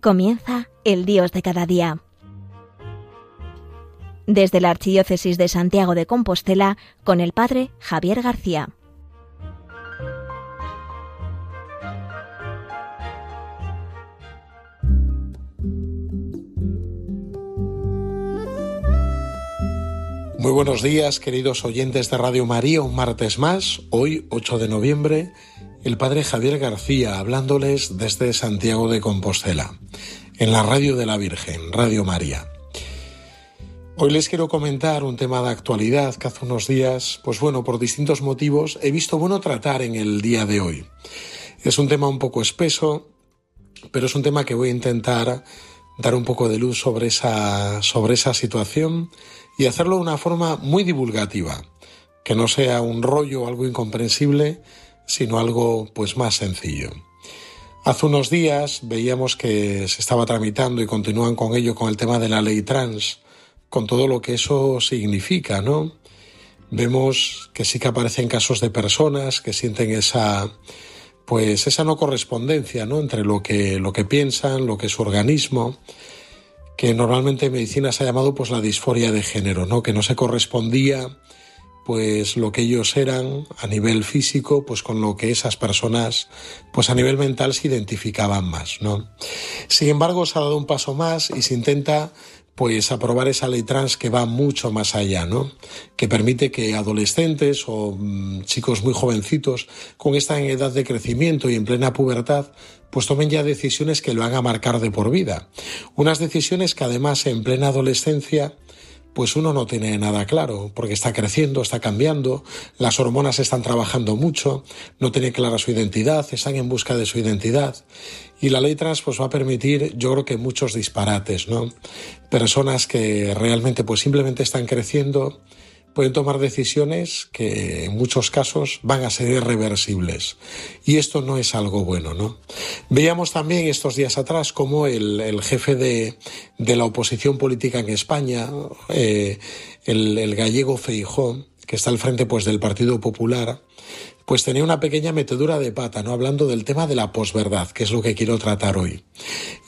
Comienza el Dios de cada día. Desde la Archidiócesis de Santiago de Compostela, con el Padre Javier García. Muy buenos días, queridos oyentes de Radio María, un martes más, hoy 8 de noviembre, el Padre Javier García hablándoles desde Santiago de Compostela, en la Radio de la Virgen, Radio María. Hoy les quiero comentar un tema de actualidad que hace unos días, pues bueno, por distintos motivos he visto bueno tratar en el día de hoy. Es un tema un poco espeso, pero es un tema que voy a intentar dar un poco de luz sobre esa, sobre esa situación y hacerlo de una forma muy divulgativa, que no sea un rollo o algo incomprensible, sino algo pues más sencillo. Hace unos días veíamos que se estaba tramitando y continúan con ello con el tema de la ley trans, con todo lo que eso significa, ¿no? Vemos que sí que aparecen casos de personas que sienten esa pues esa no correspondencia, ¿no? entre lo que lo que piensan, lo que es su organismo, que normalmente en medicina se ha llamado pues la disforia de género, ¿no? Que no se correspondía pues lo que ellos eran a nivel físico, pues con lo que esas personas, pues a nivel mental se identificaban más, ¿no? Sin embargo, se ha dado un paso más y se intenta pues aprobar esa ley trans que va mucho más allá, ¿no? Que permite que adolescentes o mm, chicos muy jovencitos con esta edad de crecimiento y en plena pubertad pues tomen ya decisiones que lo van a marcar de por vida. Unas decisiones que además en plena adolescencia pues uno no tiene nada claro, porque está creciendo, está cambiando, las hormonas están trabajando mucho, no tiene clara su identidad, están en busca de su identidad. Y la ley trans pues va a permitir, yo creo que muchos disparates, ¿no? Personas que realmente pues simplemente están creciendo, pueden tomar decisiones que en muchos casos van a ser irreversibles. Y esto no es algo bueno, ¿no? Veíamos también estos días atrás cómo el, jefe de, la oposición política en España, eh, el, gallego Feijó, que está al frente pues del Partido Popular, pues tenía una pequeña metedura de pata, ¿no? Hablando del tema de la posverdad, que es lo que quiero tratar hoy.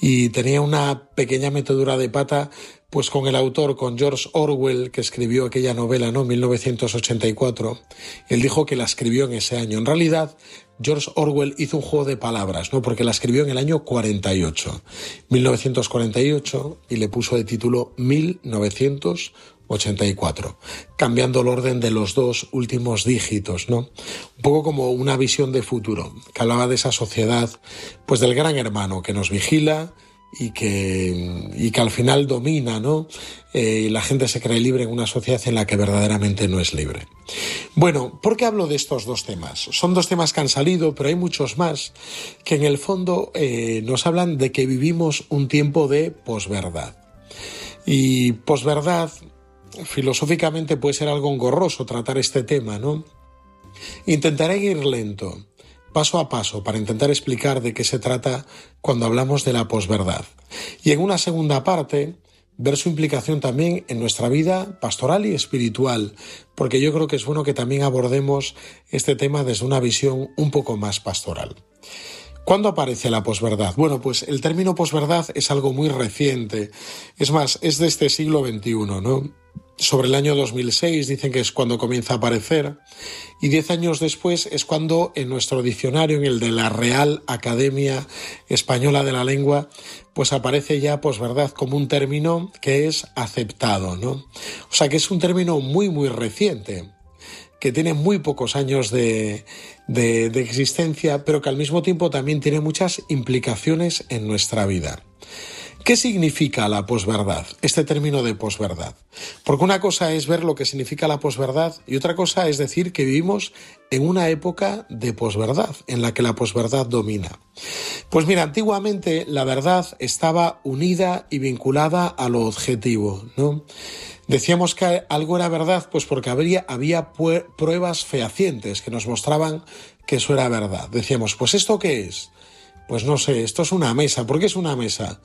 Y tenía una pequeña metedura de pata pues con el autor, con George Orwell, que escribió aquella novela, ¿no? 1984. Él dijo que la escribió en ese año. En realidad, George Orwell hizo un juego de palabras, ¿no? Porque la escribió en el año 48, 1948, y le puso de título 1984, cambiando el orden de los dos últimos dígitos, ¿no? Un poco como una visión de futuro, que hablaba de esa sociedad, pues del gran hermano que nos vigila, y que, y que al final domina, ¿no? Eh, la gente se cree libre en una sociedad en la que verdaderamente no es libre. Bueno, ¿por qué hablo de estos dos temas? Son dos temas que han salido, pero hay muchos más que en el fondo eh, nos hablan de que vivimos un tiempo de posverdad. Y posverdad, filosóficamente puede ser algo engorroso tratar este tema, ¿no? Intentaré ir lento paso a paso para intentar explicar de qué se trata cuando hablamos de la posverdad. Y en una segunda parte, ver su implicación también en nuestra vida pastoral y espiritual, porque yo creo que es bueno que también abordemos este tema desde una visión un poco más pastoral. ¿Cuándo aparece la posverdad? Bueno, pues el término posverdad es algo muy reciente. Es más, es de este siglo XXI, ¿no? Sobre el año 2006 dicen que es cuando comienza a aparecer y diez años después es cuando en nuestro diccionario, en el de la Real Academia Española de la Lengua, pues aparece ya, pues verdad, como un término que es aceptado, ¿no? O sea que es un término muy, muy reciente que tiene muy pocos años de, de, de existencia, pero que al mismo tiempo también tiene muchas implicaciones en nuestra vida. ¿Qué significa la posverdad? Este término de posverdad. Porque una cosa es ver lo que significa la posverdad y otra cosa es decir que vivimos en una época de posverdad, en la que la posverdad domina. Pues mira, antiguamente la verdad estaba unida y vinculada a lo objetivo, ¿no? Decíamos que algo era verdad, pues porque habría, había pruebas fehacientes que nos mostraban que eso era verdad. Decíamos, pues ¿esto qué es? Pues no sé, esto es una mesa. ¿Por qué es una mesa?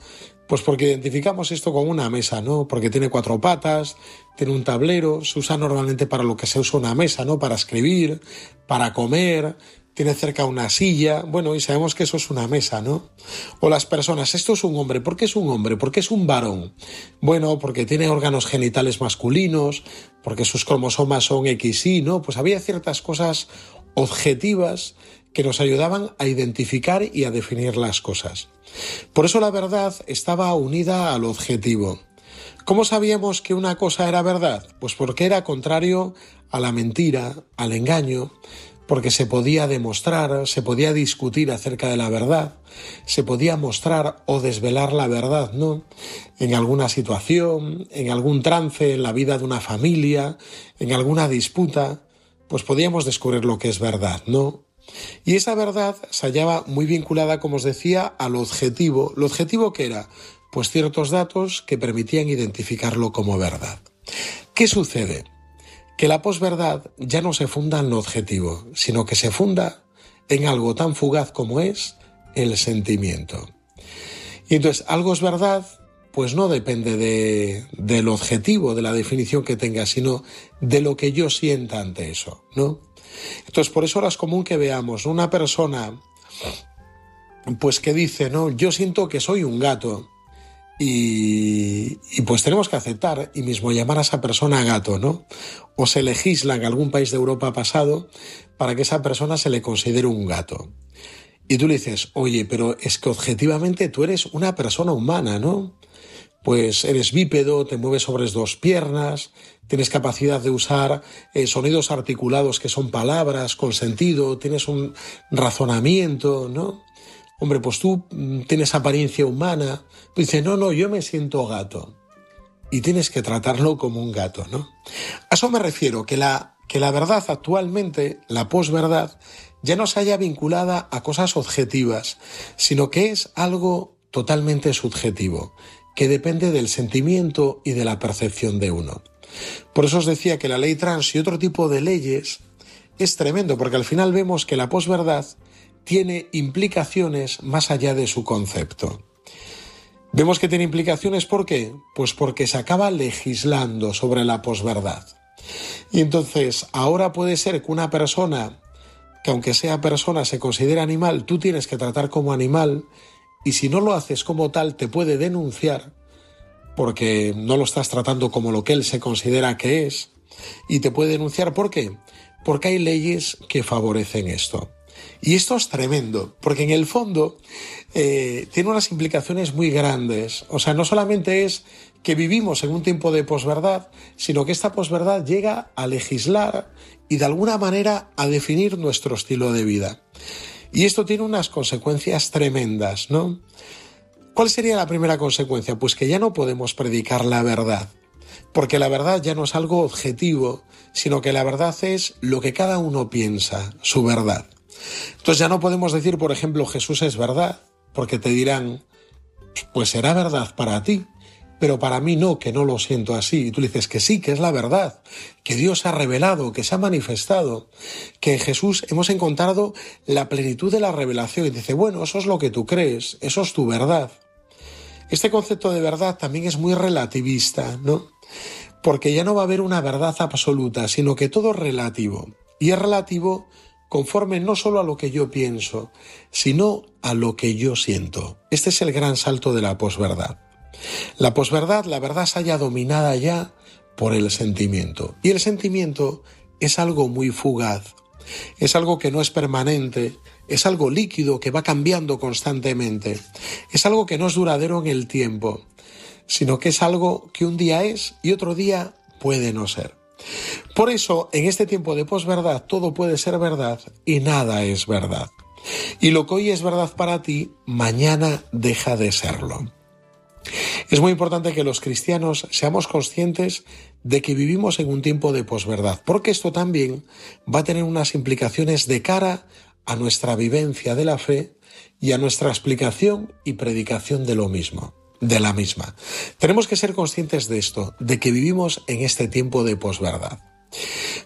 Pues porque identificamos esto como una mesa, ¿no? Porque tiene cuatro patas, tiene un tablero, se usa normalmente para lo que se usa una mesa, ¿no? Para escribir, para comer, tiene cerca una silla, bueno, y sabemos que eso es una mesa, ¿no? O las personas, esto es un hombre, ¿por qué es un hombre? ¿Por qué es un varón? Bueno, porque tiene órganos genitales masculinos, porque sus cromosomas son XY, ¿no? Pues había ciertas cosas objetivas que nos ayudaban a identificar y a definir las cosas. Por eso la verdad estaba unida al objetivo. ¿Cómo sabíamos que una cosa era verdad? Pues porque era contrario a la mentira, al engaño, porque se podía demostrar, se podía discutir acerca de la verdad, se podía mostrar o desvelar la verdad, ¿no? En alguna situación, en algún trance, en la vida de una familia, en alguna disputa, pues podíamos descubrir lo que es verdad, ¿no? Y esa verdad se hallaba muy vinculada, como os decía, al objetivo. ¿Lo objetivo que era? Pues ciertos datos que permitían identificarlo como verdad. ¿Qué sucede? Que la posverdad ya no se funda en lo objetivo, sino que se funda en algo tan fugaz como es el sentimiento. Y entonces, algo es verdad, pues no depende de, del objetivo, de la definición que tenga, sino de lo que yo sienta ante eso, ¿no? Entonces, por eso ahora es común que veamos una persona, pues que dice, no, yo siento que soy un gato. Y, y, pues tenemos que aceptar y mismo llamar a esa persona gato, ¿no? O se legisla en algún país de Europa pasado para que esa persona se le considere un gato. Y tú le dices, oye, pero es que objetivamente tú eres una persona humana, ¿no? Pues eres bípedo, te mueves sobre dos piernas, tienes capacidad de usar eh, sonidos articulados que son palabras con sentido, tienes un razonamiento, ¿no? Hombre, pues tú mm, tienes apariencia humana. Tú dices, no, no, yo me siento gato. Y tienes que tratarlo como un gato, ¿no? A eso me refiero, que la, que la verdad actualmente, la posverdad, ya no se haya vinculada a cosas objetivas, sino que es algo totalmente subjetivo que depende del sentimiento y de la percepción de uno. Por eso os decía que la ley trans y otro tipo de leyes es tremendo, porque al final vemos que la posverdad tiene implicaciones más allá de su concepto. Vemos que tiene implicaciones ¿por qué? Pues porque se acaba legislando sobre la posverdad. Y entonces, ahora puede ser que una persona, que aunque sea persona se considere animal, tú tienes que tratar como animal y si no lo haces como tal te puede denunciar porque no lo estás tratando como lo que él se considera que es y te puede denunciar ¿por qué? Porque hay leyes que favorecen esto. Y esto es tremendo, porque en el fondo eh, tiene unas implicaciones muy grandes. O sea, no solamente es que vivimos en un tiempo de posverdad, sino que esta posverdad llega a legislar y de alguna manera a definir nuestro estilo de vida. Y esto tiene unas consecuencias tremendas, ¿no? ¿Cuál sería la primera consecuencia? Pues que ya no podemos predicar la verdad, porque la verdad ya no es algo objetivo, sino que la verdad es lo que cada uno piensa, su verdad. Entonces ya no podemos decir, por ejemplo, Jesús es verdad, porque te dirán, pues será verdad para ti, pero para mí no, que no lo siento así. Y tú dices que sí, que es la verdad, que Dios ha revelado, que se ha manifestado, que en Jesús hemos encontrado la plenitud de la revelación. Y dice, bueno, eso es lo que tú crees, eso es tu verdad. Este concepto de verdad también es muy relativista, ¿no? Porque ya no va a haber una verdad absoluta, sino que todo es relativo. Y es relativo conforme no solo a lo que yo pienso, sino a lo que yo siento. Este es el gran salto de la posverdad. La posverdad, la verdad se haya dominada ya por el sentimiento. Y el sentimiento es algo muy fugaz, es algo que no es permanente, es algo líquido que va cambiando constantemente, es algo que no es duradero en el tiempo, sino que es algo que un día es y otro día puede no ser. Por eso, en este tiempo de posverdad, todo puede ser verdad y nada es verdad. Y lo que hoy es verdad para ti, mañana deja de serlo. Es muy importante que los cristianos seamos conscientes de que vivimos en un tiempo de posverdad, porque esto también va a tener unas implicaciones de cara a nuestra vivencia de la fe y a nuestra explicación y predicación de lo mismo, de la misma. Tenemos que ser conscientes de esto, de que vivimos en este tiempo de posverdad.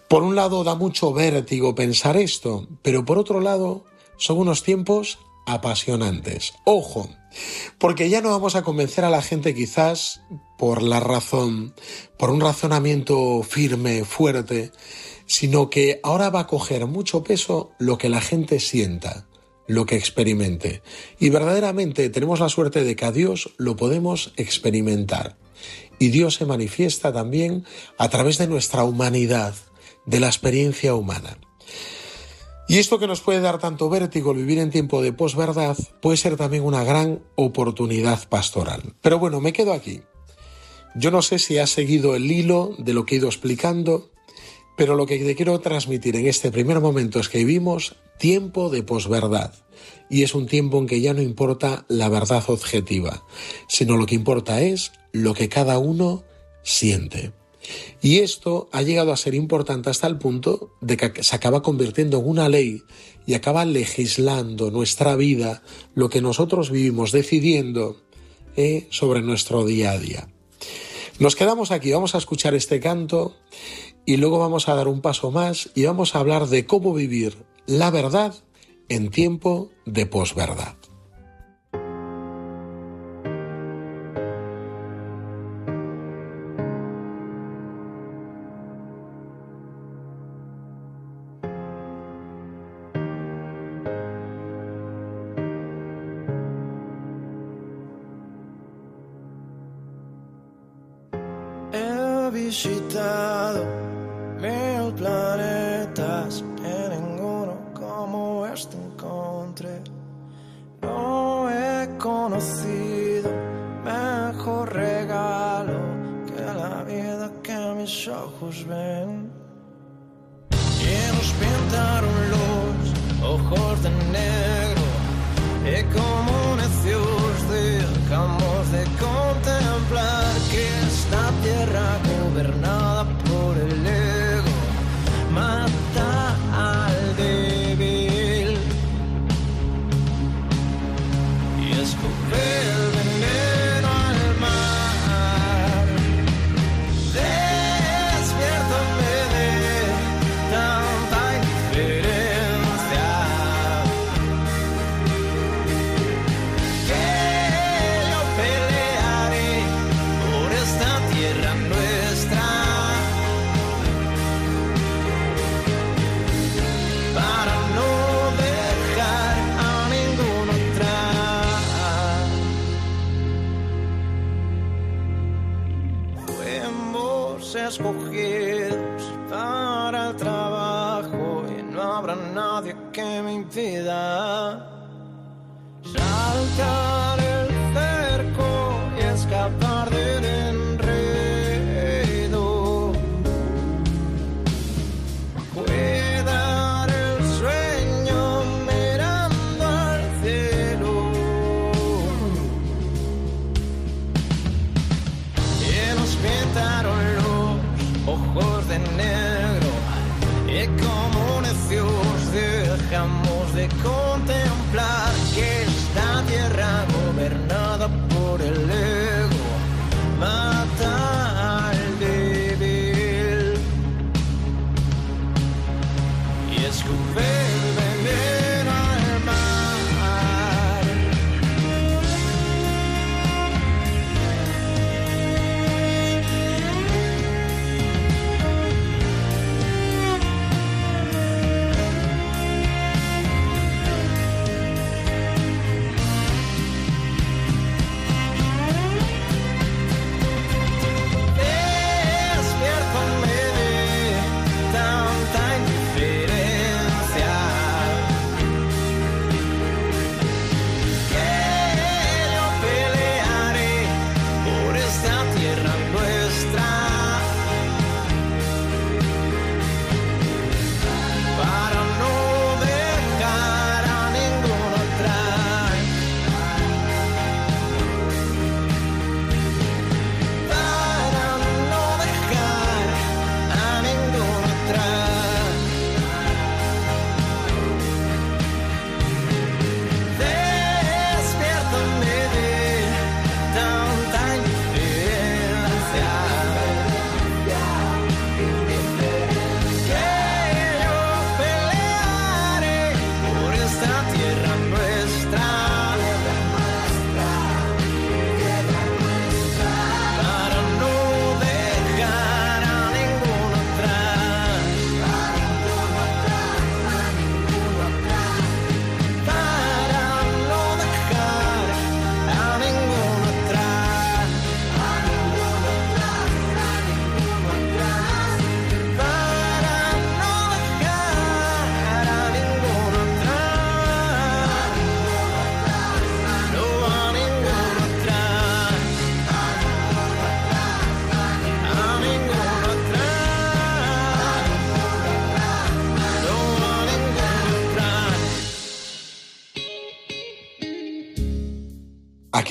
Por un lado da mucho vértigo pensar esto, pero por otro lado son unos tiempos apasionantes. Ojo, porque ya no vamos a convencer a la gente quizás por la razón, por un razonamiento firme, fuerte, sino que ahora va a coger mucho peso lo que la gente sienta, lo que experimente. Y verdaderamente tenemos la suerte de que a Dios lo podemos experimentar. Y Dios se manifiesta también a través de nuestra humanidad, de la experiencia humana. Y esto que nos puede dar tanto vértigo el vivir en tiempo de posverdad puede ser también una gran oportunidad pastoral. Pero bueno, me quedo aquí. Yo no sé si has seguido el hilo de lo que he ido explicando, pero lo que te quiero transmitir en este primer momento es que vivimos tiempo de posverdad. Y es un tiempo en que ya no importa la verdad objetiva, sino lo que importa es lo que cada uno siente. Y esto ha llegado a ser importante hasta el punto de que se acaba convirtiendo en una ley y acaba legislando nuestra vida, lo que nosotros vivimos decidiendo eh, sobre nuestro día a día. Nos quedamos aquí, vamos a escuchar este canto y luego vamos a dar un paso más y vamos a hablar de cómo vivir la verdad en tiempo de posverdad. Y nos escogidos para el trabajo y no habrá nadie que me impida. Saltar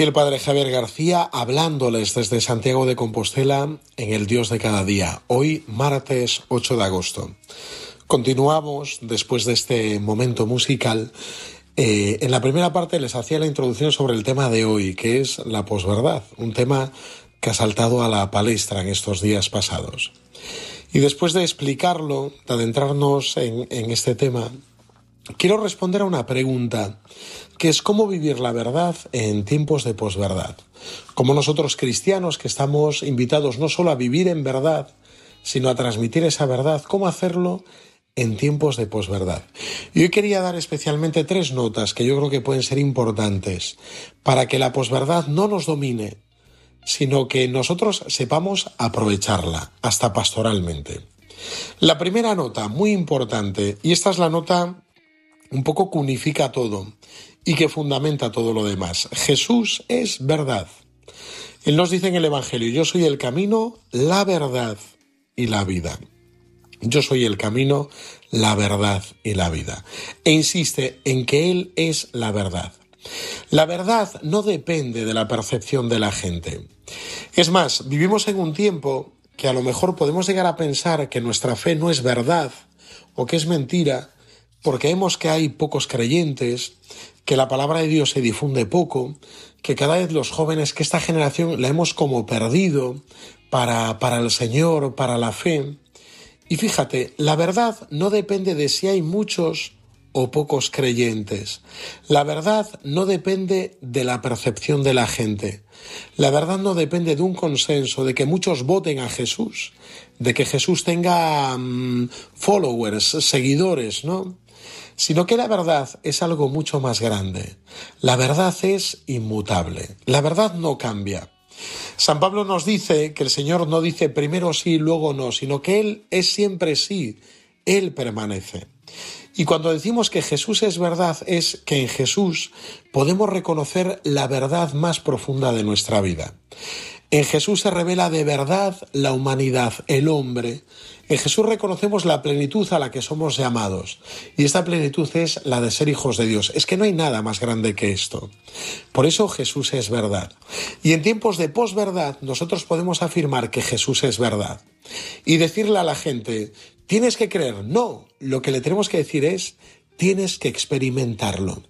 El Padre Javier García hablándoles desde Santiago de Compostela en el Dios de cada día, hoy martes 8 de agosto. Continuamos después de este momento musical. Eh, en la primera parte les hacía la introducción sobre el tema de hoy, que es la posverdad, un tema que ha saltado a la palestra en estos días pasados. Y después de explicarlo, de adentrarnos en, en este tema, quiero responder a una pregunta que es cómo vivir la verdad en tiempos de posverdad. Como nosotros cristianos que estamos invitados no solo a vivir en verdad, sino a transmitir esa verdad, cómo hacerlo en tiempos de posverdad. Y hoy quería dar especialmente tres notas que yo creo que pueden ser importantes para que la posverdad no nos domine, sino que nosotros sepamos aprovecharla, hasta pastoralmente. La primera nota, muy importante, y esta es la nota un poco que unifica todo, y que fundamenta todo lo demás. Jesús es verdad. Él nos dice en el Evangelio, yo soy el camino, la verdad y la vida. Yo soy el camino, la verdad y la vida. E insiste en que Él es la verdad. La verdad no depende de la percepción de la gente. Es más, vivimos en un tiempo que a lo mejor podemos llegar a pensar que nuestra fe no es verdad o que es mentira porque vemos que hay pocos creyentes, que la palabra de Dios se difunde poco, que cada vez los jóvenes, que esta generación la hemos como perdido para, para el Señor, para la fe. Y fíjate, la verdad no depende de si hay muchos o pocos creyentes. La verdad no depende de la percepción de la gente. La verdad no depende de un consenso, de que muchos voten a Jesús, de que Jesús tenga mm, followers, seguidores, ¿no? Sino que la verdad es algo mucho más grande. La verdad es inmutable. La verdad no cambia. San Pablo nos dice que el Señor no dice primero sí, luego no, sino que Él es siempre sí, Él permanece. Y cuando decimos que Jesús es verdad, es que en Jesús podemos reconocer la verdad más profunda de nuestra vida. En Jesús se revela de verdad la humanidad, el hombre. En Jesús reconocemos la plenitud a la que somos llamados. Y esta plenitud es la de ser hijos de Dios. Es que no hay nada más grande que esto. Por eso Jesús es verdad. Y en tiempos de posverdad nosotros podemos afirmar que Jesús es verdad. Y decirle a la gente, tienes que creer. No, lo que le tenemos que decir es, tienes que experimentarlo.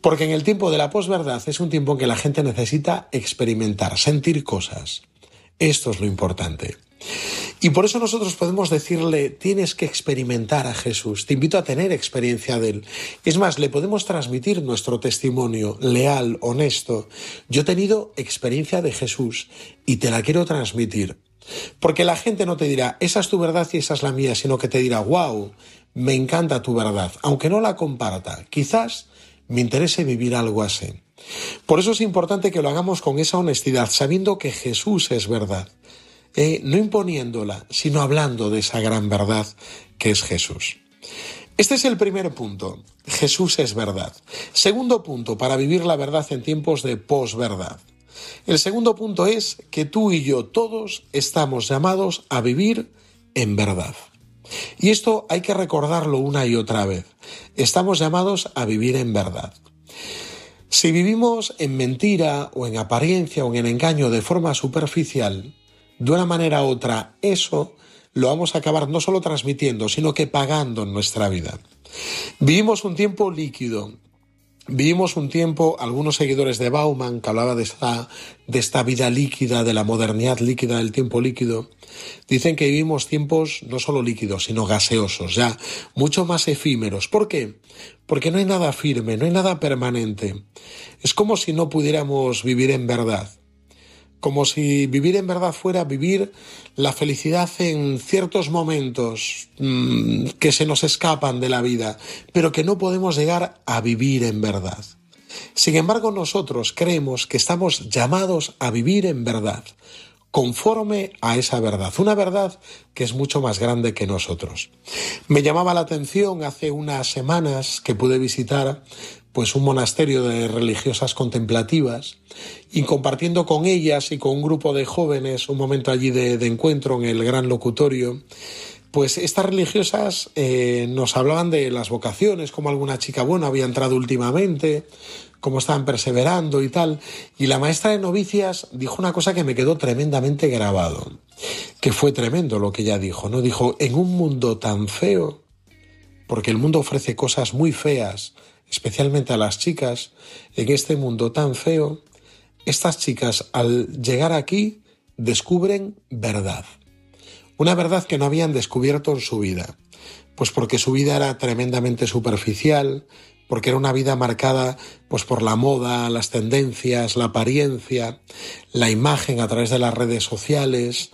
Porque en el tiempo de la posverdad es un tiempo en que la gente necesita experimentar, sentir cosas. Esto es lo importante. Y por eso nosotros podemos decirle, tienes que experimentar a Jesús, te invito a tener experiencia de Él. Es más, le podemos transmitir nuestro testimonio leal, honesto. Yo he tenido experiencia de Jesús y te la quiero transmitir. Porque la gente no te dirá, esa es tu verdad y esa es la mía, sino que te dirá, wow, me encanta tu verdad, aunque no la comparta. Quizás me interese vivir algo así. Por eso es importante que lo hagamos con esa honestidad, sabiendo que Jesús es verdad. Eh, no imponiéndola, sino hablando de esa gran verdad que es Jesús. Este es el primer punto. Jesús es verdad. Segundo punto, para vivir la verdad en tiempos de posverdad. El segundo punto es que tú y yo todos estamos llamados a vivir en verdad. Y esto hay que recordarlo una y otra vez. Estamos llamados a vivir en verdad. Si vivimos en mentira o en apariencia o en engaño de forma superficial, de una manera u otra, eso lo vamos a acabar no solo transmitiendo, sino que pagando en nuestra vida. Vivimos un tiempo líquido, Vivimos un tiempo, algunos seguidores de Bauman, que hablaba de esta, de esta vida líquida, de la modernidad líquida, del tiempo líquido, dicen que vivimos tiempos no solo líquidos, sino gaseosos, ya mucho más efímeros. ¿Por qué? Porque no hay nada firme, no hay nada permanente. Es como si no pudiéramos vivir en verdad como si vivir en verdad fuera vivir la felicidad en ciertos momentos mm, que se nos escapan de la vida, pero que no podemos llegar a vivir en verdad. Sin embargo, nosotros creemos que estamos llamados a vivir en verdad, conforme a esa verdad, una verdad que es mucho más grande que nosotros. Me llamaba la atención hace unas semanas que pude visitar pues un monasterio de religiosas contemplativas y compartiendo con ellas y con un grupo de jóvenes un momento allí de, encuentro en el gran locutorio, pues estas religiosas eh, nos hablaban de las vocaciones, como alguna chica buena había entrado últimamente, cómo estaban perseverando y tal. Y la maestra de novicias dijo una cosa que me quedó tremendamente grabado, que fue tremendo lo que ella dijo, ¿no? Dijo, en un mundo tan feo, porque el mundo ofrece cosas muy feas, especialmente a las chicas, en este mundo tan feo, estas chicas al llegar aquí descubren verdad. Una verdad que no habían descubierto en su vida, pues porque su vida era tremendamente superficial, porque era una vida marcada pues por la moda, las tendencias, la apariencia, la imagen a través de las redes sociales,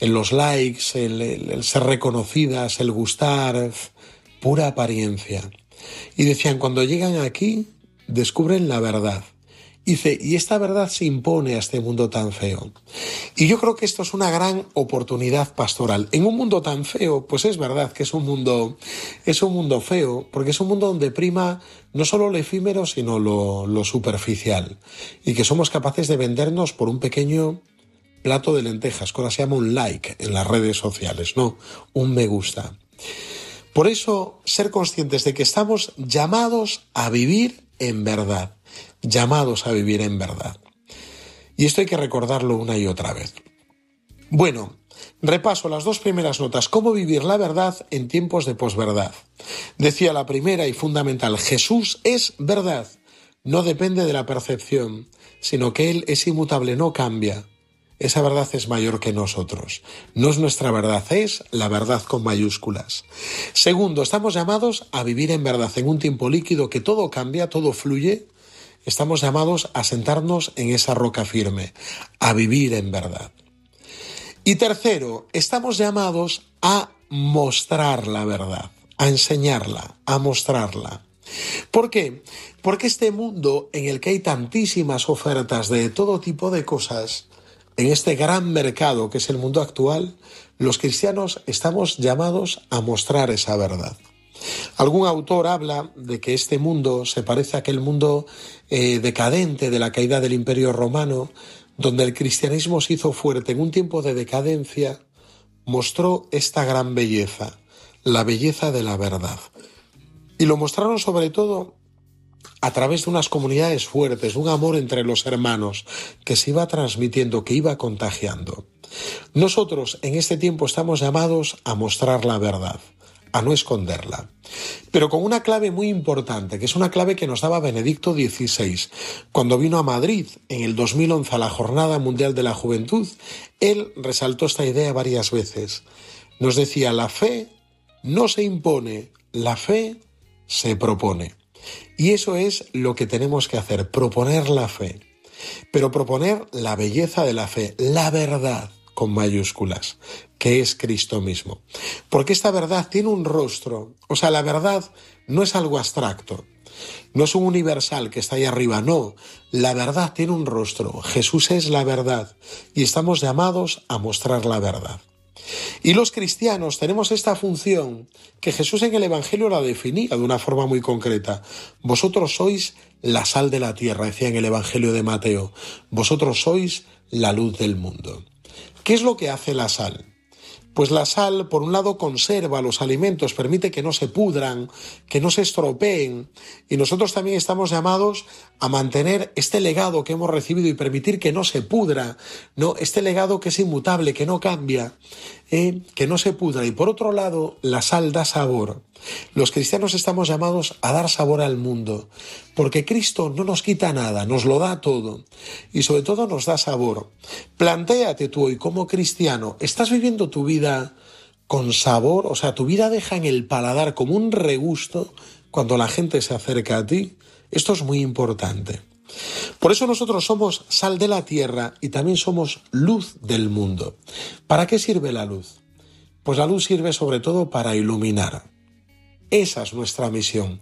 en los likes, el, el ser reconocidas, el gustar, pura apariencia. Y decían, cuando llegan aquí, descubren la verdad. Dice, y esta verdad se impone a este mundo tan feo. Y yo creo que esto es una gran oportunidad pastoral. En un mundo tan feo, pues es verdad que es un mundo, es un mundo feo, porque es un mundo donde prima no solo lo efímero, sino lo, superficial. Y que somos capaces de vendernos por un pequeño plato de lentejas, que se llama un like en las redes sociales, no, un me gusta. Por eso, ser conscientes de que estamos llamados a vivir en verdad llamados a vivir en verdad. Y esto hay que recordarlo una y otra vez. Bueno, repaso las dos primeras notas. ¿Cómo vivir la verdad en tiempos de posverdad? Decía la primera y fundamental, Jesús es verdad. No depende de la percepción, sino que Él es inmutable, no cambia. Esa verdad es mayor que nosotros. No es nuestra verdad, es la verdad con mayúsculas. Segundo, estamos llamados a vivir en verdad, en un tiempo líquido que todo cambia, todo fluye, Estamos llamados a sentarnos en esa roca firme, a vivir en verdad. Y tercero, estamos llamados a mostrar la verdad, a enseñarla, a mostrarla. ¿Por qué? Porque este mundo en el que hay tantísimas ofertas de todo tipo de cosas, en este gran mercado que es el mundo actual, los cristianos estamos llamados a mostrar esa verdad. Algún autor habla de que este mundo se parece a aquel mundo eh, decadente de la caída del Imperio Romano, donde el cristianismo se hizo fuerte en un tiempo de decadencia, mostró esta gran belleza, la belleza de la verdad. Y lo mostraron sobre todo a través de unas comunidades fuertes, un amor entre los hermanos que se iba transmitiendo, que iba contagiando. Nosotros en este tiempo estamos llamados a mostrar la verdad a no esconderla. Pero con una clave muy importante, que es una clave que nos daba Benedicto XVI. Cuando vino a Madrid en el 2011 a la Jornada Mundial de la Juventud, él resaltó esta idea varias veces. Nos decía, la fe no se impone, la fe se propone. Y eso es lo que tenemos que hacer, proponer la fe. Pero proponer la belleza de la fe, la verdad con mayúsculas, que es Cristo mismo. Porque esta verdad tiene un rostro, o sea, la verdad no es algo abstracto, no es un universal que está ahí arriba, no, la verdad tiene un rostro, Jesús es la verdad y estamos llamados a mostrar la verdad. Y los cristianos tenemos esta función que Jesús en el Evangelio la definía de una forma muy concreta. Vosotros sois la sal de la tierra, decía en el Evangelio de Mateo. Vosotros sois la luz del mundo. ¿Qué es lo que hace la sal? Pues la sal, por un lado, conserva los alimentos, permite que no se pudran, que no se estropeen, y nosotros también estamos llamados a mantener este legado que hemos recibido y permitir que no se pudra, no, este legado que es inmutable, que no cambia, eh, que no se pudra. Y por otro lado, la sal da sabor. Los cristianos estamos llamados a dar sabor al mundo, porque Cristo no nos quita nada, nos lo da todo y sobre todo nos da sabor. Plantéate tú hoy como cristiano, ¿estás viviendo tu vida con sabor? O sea, tu vida deja en el paladar como un regusto cuando la gente se acerca a ti. Esto es muy importante. Por eso nosotros somos sal de la tierra y también somos luz del mundo. ¿Para qué sirve la luz? Pues la luz sirve sobre todo para iluminar. Esa es nuestra misión.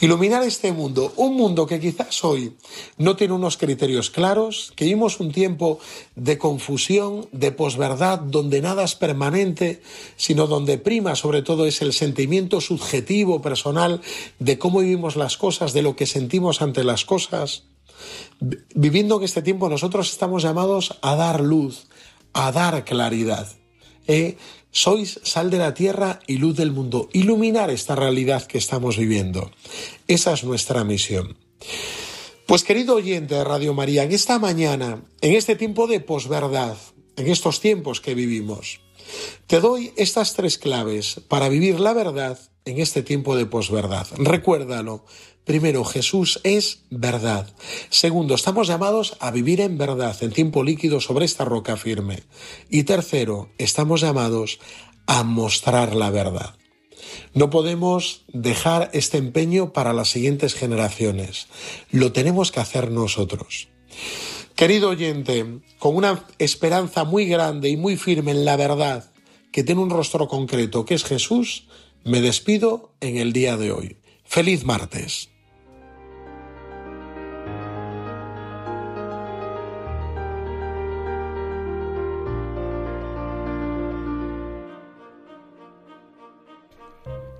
Iluminar este mundo, un mundo que quizás hoy no tiene unos criterios claros, que vivimos un tiempo de confusión, de posverdad, donde nada es permanente, sino donde prima sobre todo es el sentimiento subjetivo, personal, de cómo vivimos las cosas, de lo que sentimos ante las cosas. Viviendo en este tiempo nosotros estamos llamados a dar luz, a dar claridad. ¿eh? Sois sal de la tierra y luz del mundo. Iluminar esta realidad que estamos viviendo. Esa es nuestra misión. Pues querido oyente de Radio María, en esta mañana, en este tiempo de posverdad, en estos tiempos que vivimos, te doy estas tres claves para vivir la verdad en este tiempo de posverdad. Recuérdalo. Primero, Jesús es verdad. Segundo, estamos llamados a vivir en verdad, en tiempo líquido sobre esta roca firme. Y tercero, estamos llamados a mostrar la verdad. No podemos dejar este empeño para las siguientes generaciones. Lo tenemos que hacer nosotros. Querido oyente, con una esperanza muy grande y muy firme en la verdad, que tiene un rostro concreto, que es Jesús, me despido en el día de hoy. Feliz martes.